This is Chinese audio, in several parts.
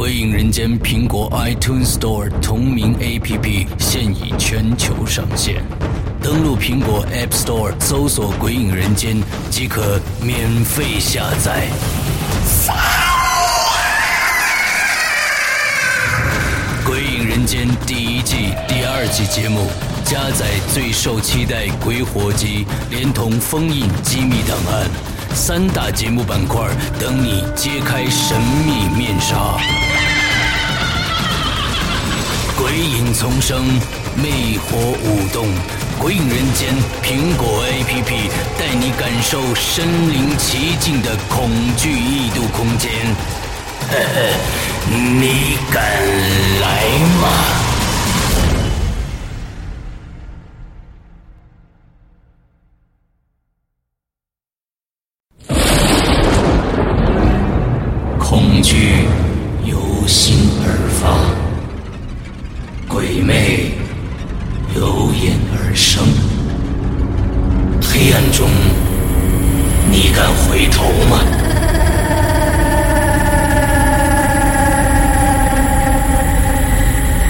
鬼影人间苹果 iTunes Store 同名 APP 现已全球上线，登录苹果 App Store 搜索“鬼影人间”即可免费下载。《鬼影人间》第一季第二季节目，加载最受期待鬼火集，连同封印机密档案，三大节目板块等你揭开神秘面纱。丛生，魅火舞动，《鬼影人间》苹果 APP 带你感受身临其境的恐惧异度空间。呵呵，你敢来吗？而生。黑暗中，你敢回头吗？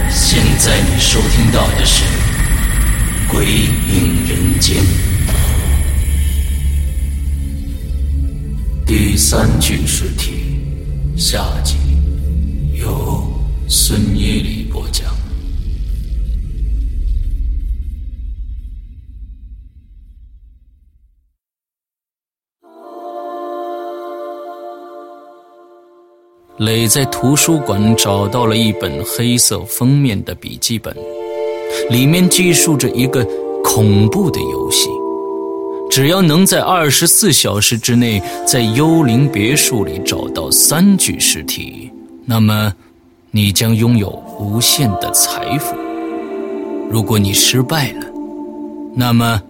现在你收听到的是《鬼影人间》第三具尸体下集，由孙耶里磊在图书馆找到了一本黑色封面的笔记本，里面记述着一个恐怖的游戏。只要能在二十四小时之内在幽灵别墅里找到三具尸体，那么你将拥有无限的财富。如果你失败了，那么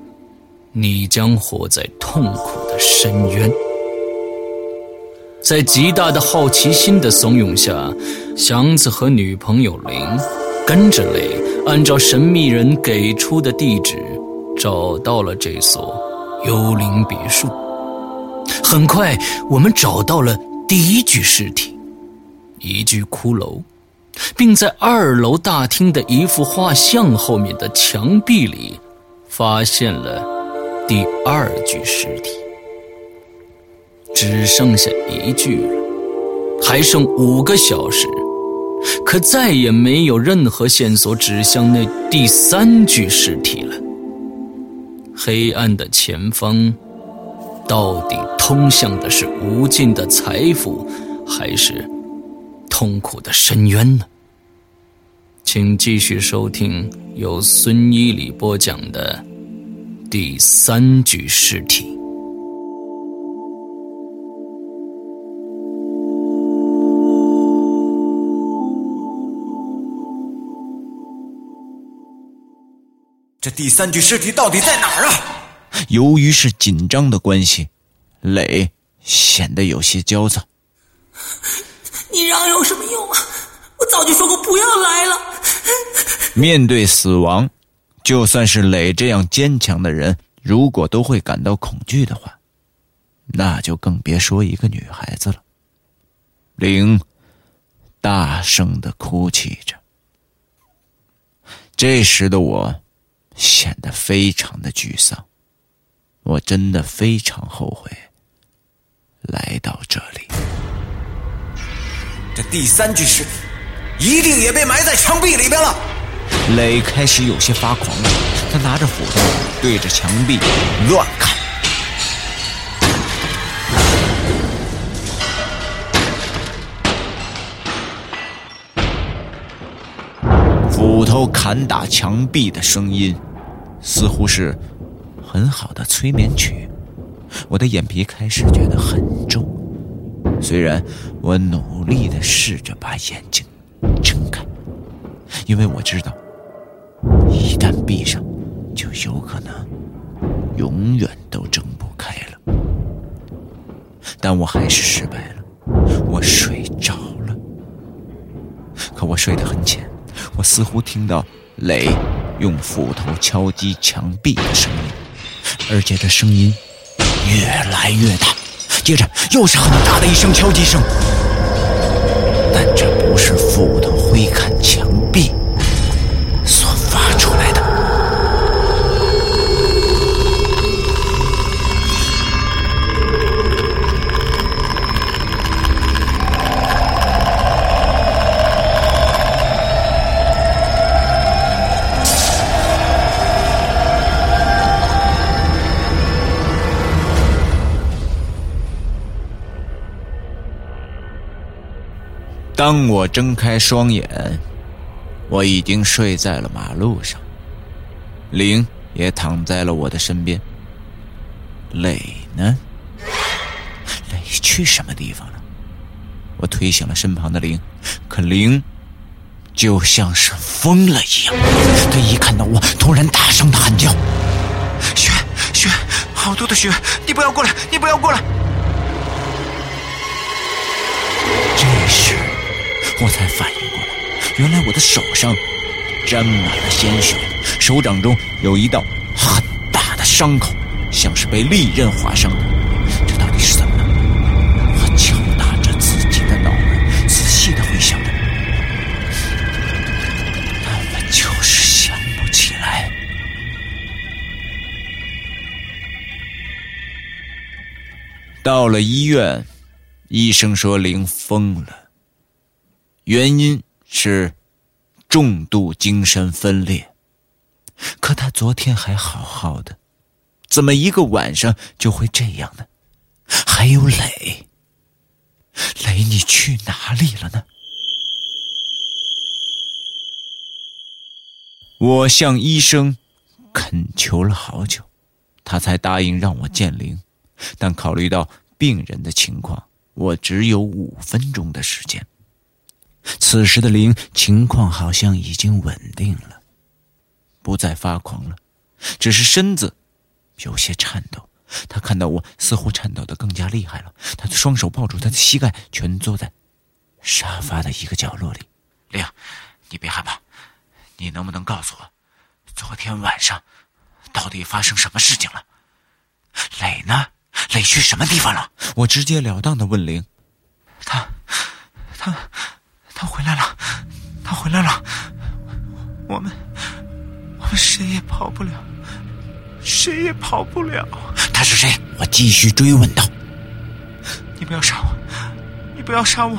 你将活在痛苦的深渊。在极大的好奇心的怂恿下，祥子和女朋友林跟着雷，按照神秘人给出的地址，找到了这所幽灵别墅。很快，我们找到了第一具尸体，一具骷髅，并在二楼大厅的一幅画像后面的墙壁里，发现了第二具尸体。只剩下一具了，还剩五个小时，可再也没有任何线索指向那第三具尸体了。黑暗的前方，到底通向的是无尽的财富，还是痛苦的深渊呢？请继续收听由孙一礼播讲的第三具尸体。这第三具尸体到底在哪儿啊？由于是紧张的关系，磊显得有些焦躁。你嚷有什么用啊？我早就说过不要来了。面对死亡，就算是磊这样坚强的人，如果都会感到恐惧的话，那就更别说一个女孩子了。玲大声的哭泣着。这时的我。显得非常的沮丧，我真的非常后悔来到这里。这第三具尸体一定也被埋在墙壁里边了。磊开始有些发狂了，他拿着斧头对着墙壁乱砍，斧头砍打墙壁的声音。似乎是很好的催眠曲，我的眼皮开始觉得很重。虽然我努力的试着把眼睛睁开，因为我知道，一旦闭上，就有可能永远都睁不开了。但我还是失败了，我睡着了。可我睡得很浅，我似乎听到雷。用斧头敲击墙壁的声音，而且这声音越来越大，接着又是很大的一声敲击声。但这不是斧头挥砍墙当我睁开双眼，我已经睡在了马路上，灵也躺在了我的身边。磊呢？磊去什么地方了？我推醒了身旁的灵，可灵就像是疯了一样，他一看到我，突然大声的喊叫：“雪雪，好多的雪！你不要过来，你不要过来！”这时。我才反应过来，原来我的手上沾满了鲜血，手掌中有一道很大的伤口，像是被利刃划伤的。这到底是怎么了？我敲打着自己的脑门，仔细的回想着，但我就是想不起来。到了医院，医生说林疯了。原因是重度精神分裂，可他昨天还好好的，怎么一个晚上就会这样呢？还有磊，磊，你去哪里了呢？我向医生恳求了好久，他才答应让我见灵，但考虑到病人的情况，我只有五分钟的时间。此时的灵情况好像已经稳定了，不再发狂了，只是身子有些颤抖。他看到我，似乎颤抖的更加厉害了。他的双手抱住他的膝盖，蜷坐在沙发的一个角落里。灵，你别害怕，你能不能告诉我，昨天晚上到底发生什么事情了？磊呢？磊去什么地方了？我直截了当的问灵。他，他。他回来了，他回来了，我们，我们谁也跑不了，谁也跑不了。他是谁？我继续追问道。你不要杀我，你不要杀我，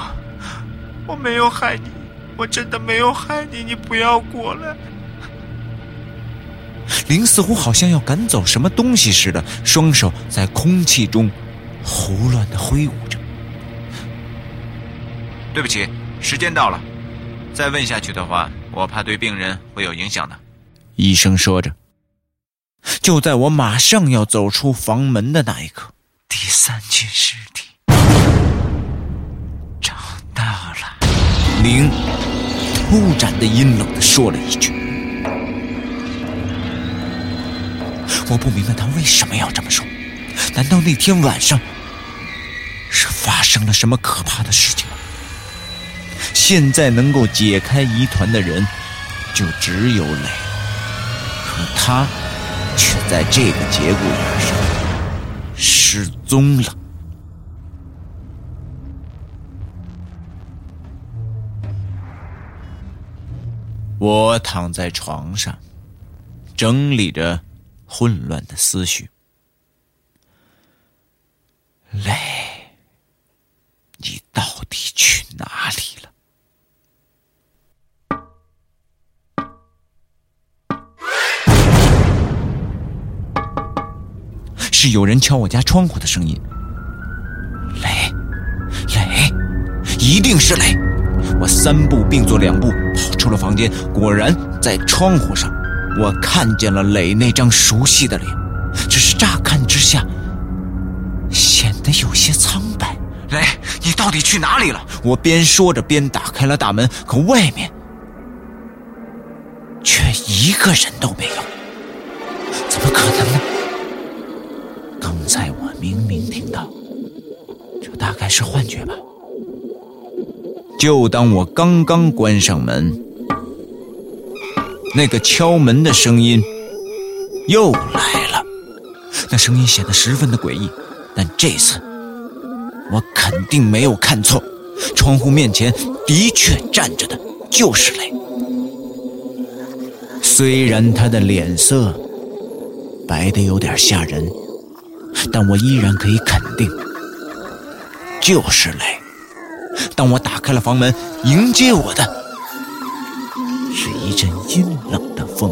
我没有害你，我真的没有害你，你不要过来。林似乎好像要赶走什么东西似的，双手在空气中胡乱的挥舞着。对不起。时间到了，再问下去的话，我怕对病人会有影响的。医生说着，就在我马上要走出房门的那一刻，第三具尸体找到了。林突然的阴冷的说了一句：“我不明白他为什么要这么说，难道那天晚上是发生了什么可怕的事情？”现在能够解开疑团的人，就只有磊，可他却在这个节骨眼上失踪了。我躺在床上，整理着混乱的思绪。磊，你到底去哪里了？是有人敲我家窗户的声音。雷，雷，一定是雷！我三步并作两步跑出了房间，果然在窗户上，我看见了磊那张熟悉的脸，只是乍看之下显得有些苍白。雷，你到底去哪里了？我边说着边打开了大门，可外面却一个人都没有，怎么可能呢？听到，这大概是幻觉吧。就当我刚刚关上门，那个敲门的声音又来了。那声音显得十分的诡异，但这次我肯定没有看错，窗户面前的确站着的就是雷。虽然他的脸色白的有点吓人，但我依然可以肯定，就是雷。当我打开了房门，迎接我的是一阵阴冷的风。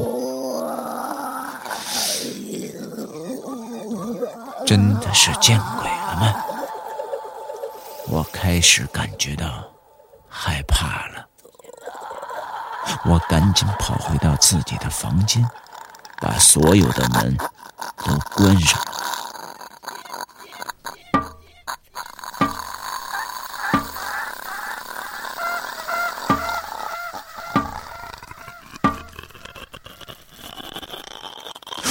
真的是见鬼了吗？我开始感觉到害怕了。我赶紧跑回到自己的房间，把所有的门都关上。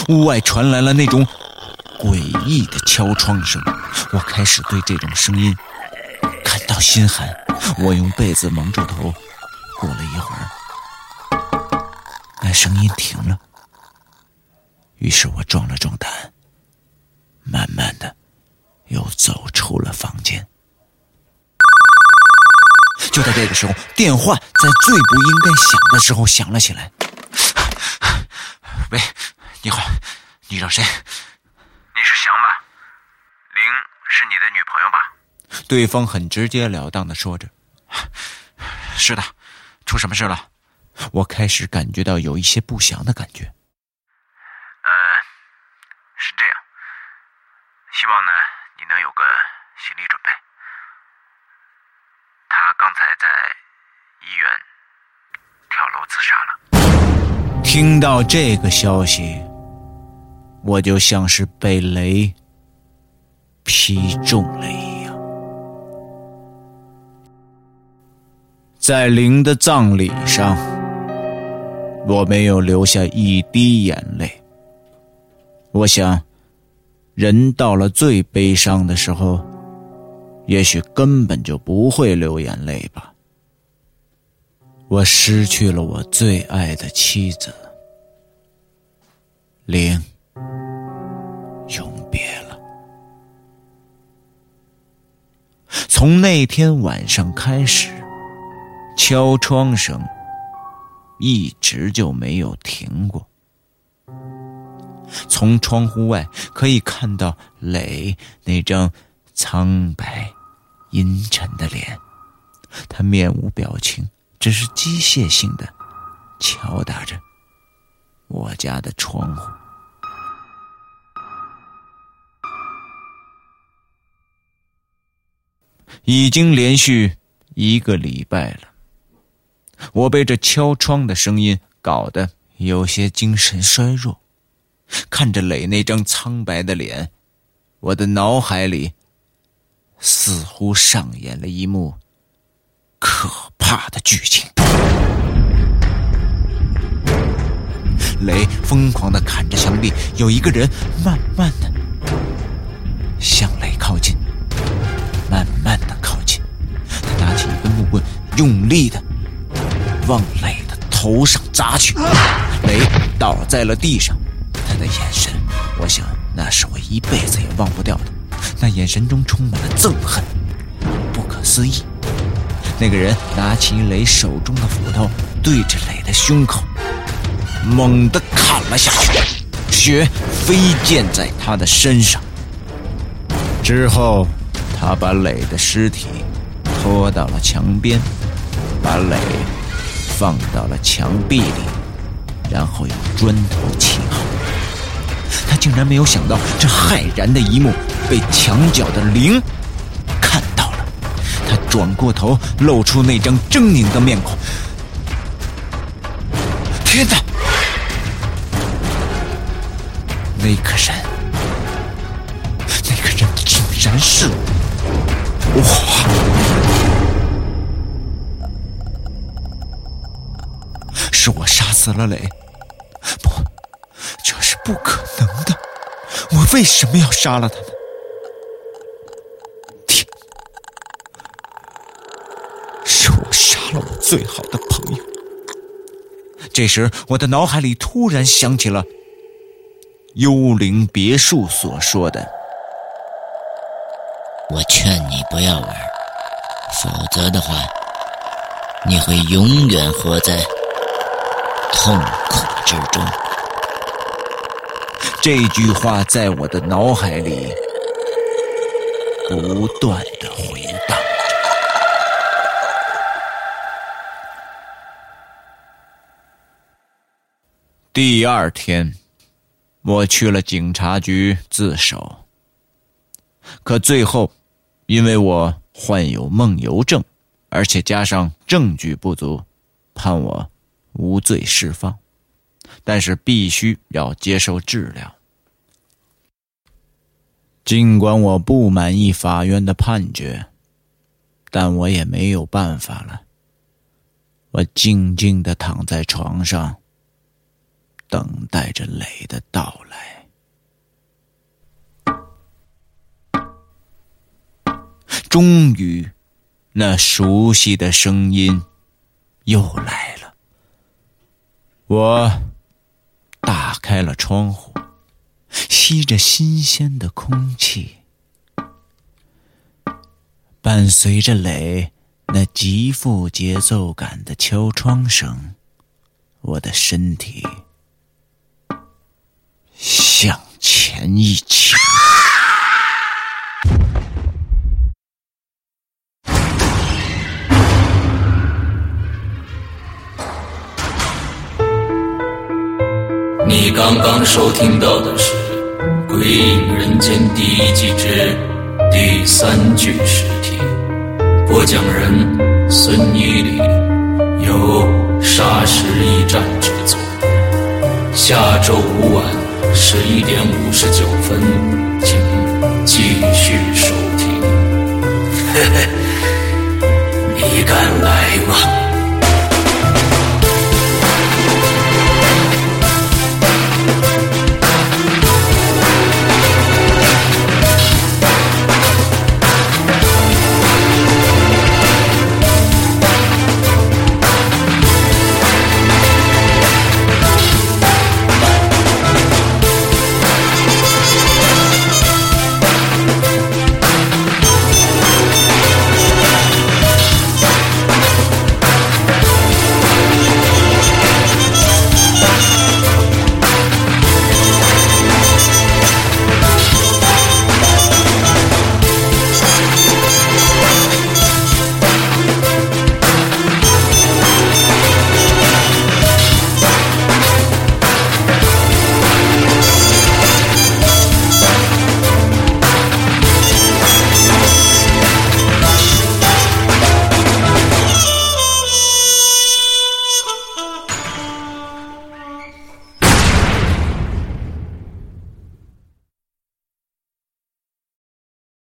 屋外传来了那种。诡异的敲窗声，我开始对这种声音感到心寒。我用被子蒙住头，过了一会儿，那声音停了。于是我壮了壮胆，慢慢的又走出了房间。就在这个时候，电话在最不应该响的时候响了起来。喂，你好，你找谁？你是你的女朋友吧？对方很直截了当的说着：“是的，出什么事了？”我开始感觉到有一些不祥的感觉。呃，是这样，希望呢你能有个心理准备。他刚才在医院跳楼自杀了。听到这个消息，我就像是被雷。劈中了一样，在灵的葬礼上，我没有流下一滴眼泪。我想，人到了最悲伤的时候，也许根本就不会流眼泪吧。我失去了我最爱的妻子，灵永别了。从那天晚上开始，敲窗声一直就没有停过。从窗户外可以看到磊那张苍白、阴沉的脸，他面无表情，只是机械性的敲打着我家的窗户。已经连续一个礼拜了，我被这敲窗的声音搞得有些精神衰弱。看着磊那张苍白的脸，我的脑海里似乎上演了一幕可怕的剧情。磊疯狂的砍着墙壁，有一个人慢慢的向磊靠近。慢慢的靠近，他拿起一根木棍，用力的往磊的头上砸去。磊倒在了地上，他的眼神，我想那是我一辈子也忘不掉的。那眼神中充满了憎恨，不可思议。那个人拿起磊手中的斧头，对着磊的胸口猛地砍了下去，血飞溅在他的身上。之后。他把磊的尸体拖到了墙边，把磊放到了墙壁里，然后用砖头砌好。他竟然没有想到，这骇然的一幕被墙角的灵看到了。他转过头，露出那张狰狞的面孔。天哪！那个人，那个人竟然是我……哇！是我杀死了磊，不，这是不可能的。我为什么要杀了他呢？天，是我杀了我最好的朋友。这时，我的脑海里突然想起了幽灵别墅所说的。我劝你不要玩，否则的话，你会永远活在痛苦之中。这句话在我的脑海里不断的回荡着。第二天，我去了警察局自首，可最后，因为我患有梦游症，而且加上证据不足，判我无罪释放，但是必须要接受治疗。尽管我不满意法院的判决，但我也没有办法了。我静静的躺在床上，等待着雷的到来。终于，那熟悉的声音又来了。我打开了窗户。吸着新鲜的空气，伴随着磊那极富节奏感的敲窗声，我的身体向前一倾。你刚刚收听到的是《鬼影人间》第一季之第三具尸体，播讲人孙一礼，由沙石驿站制作。下周五晚十一点五十九分，请继续收听。嘿嘿，你敢来吗？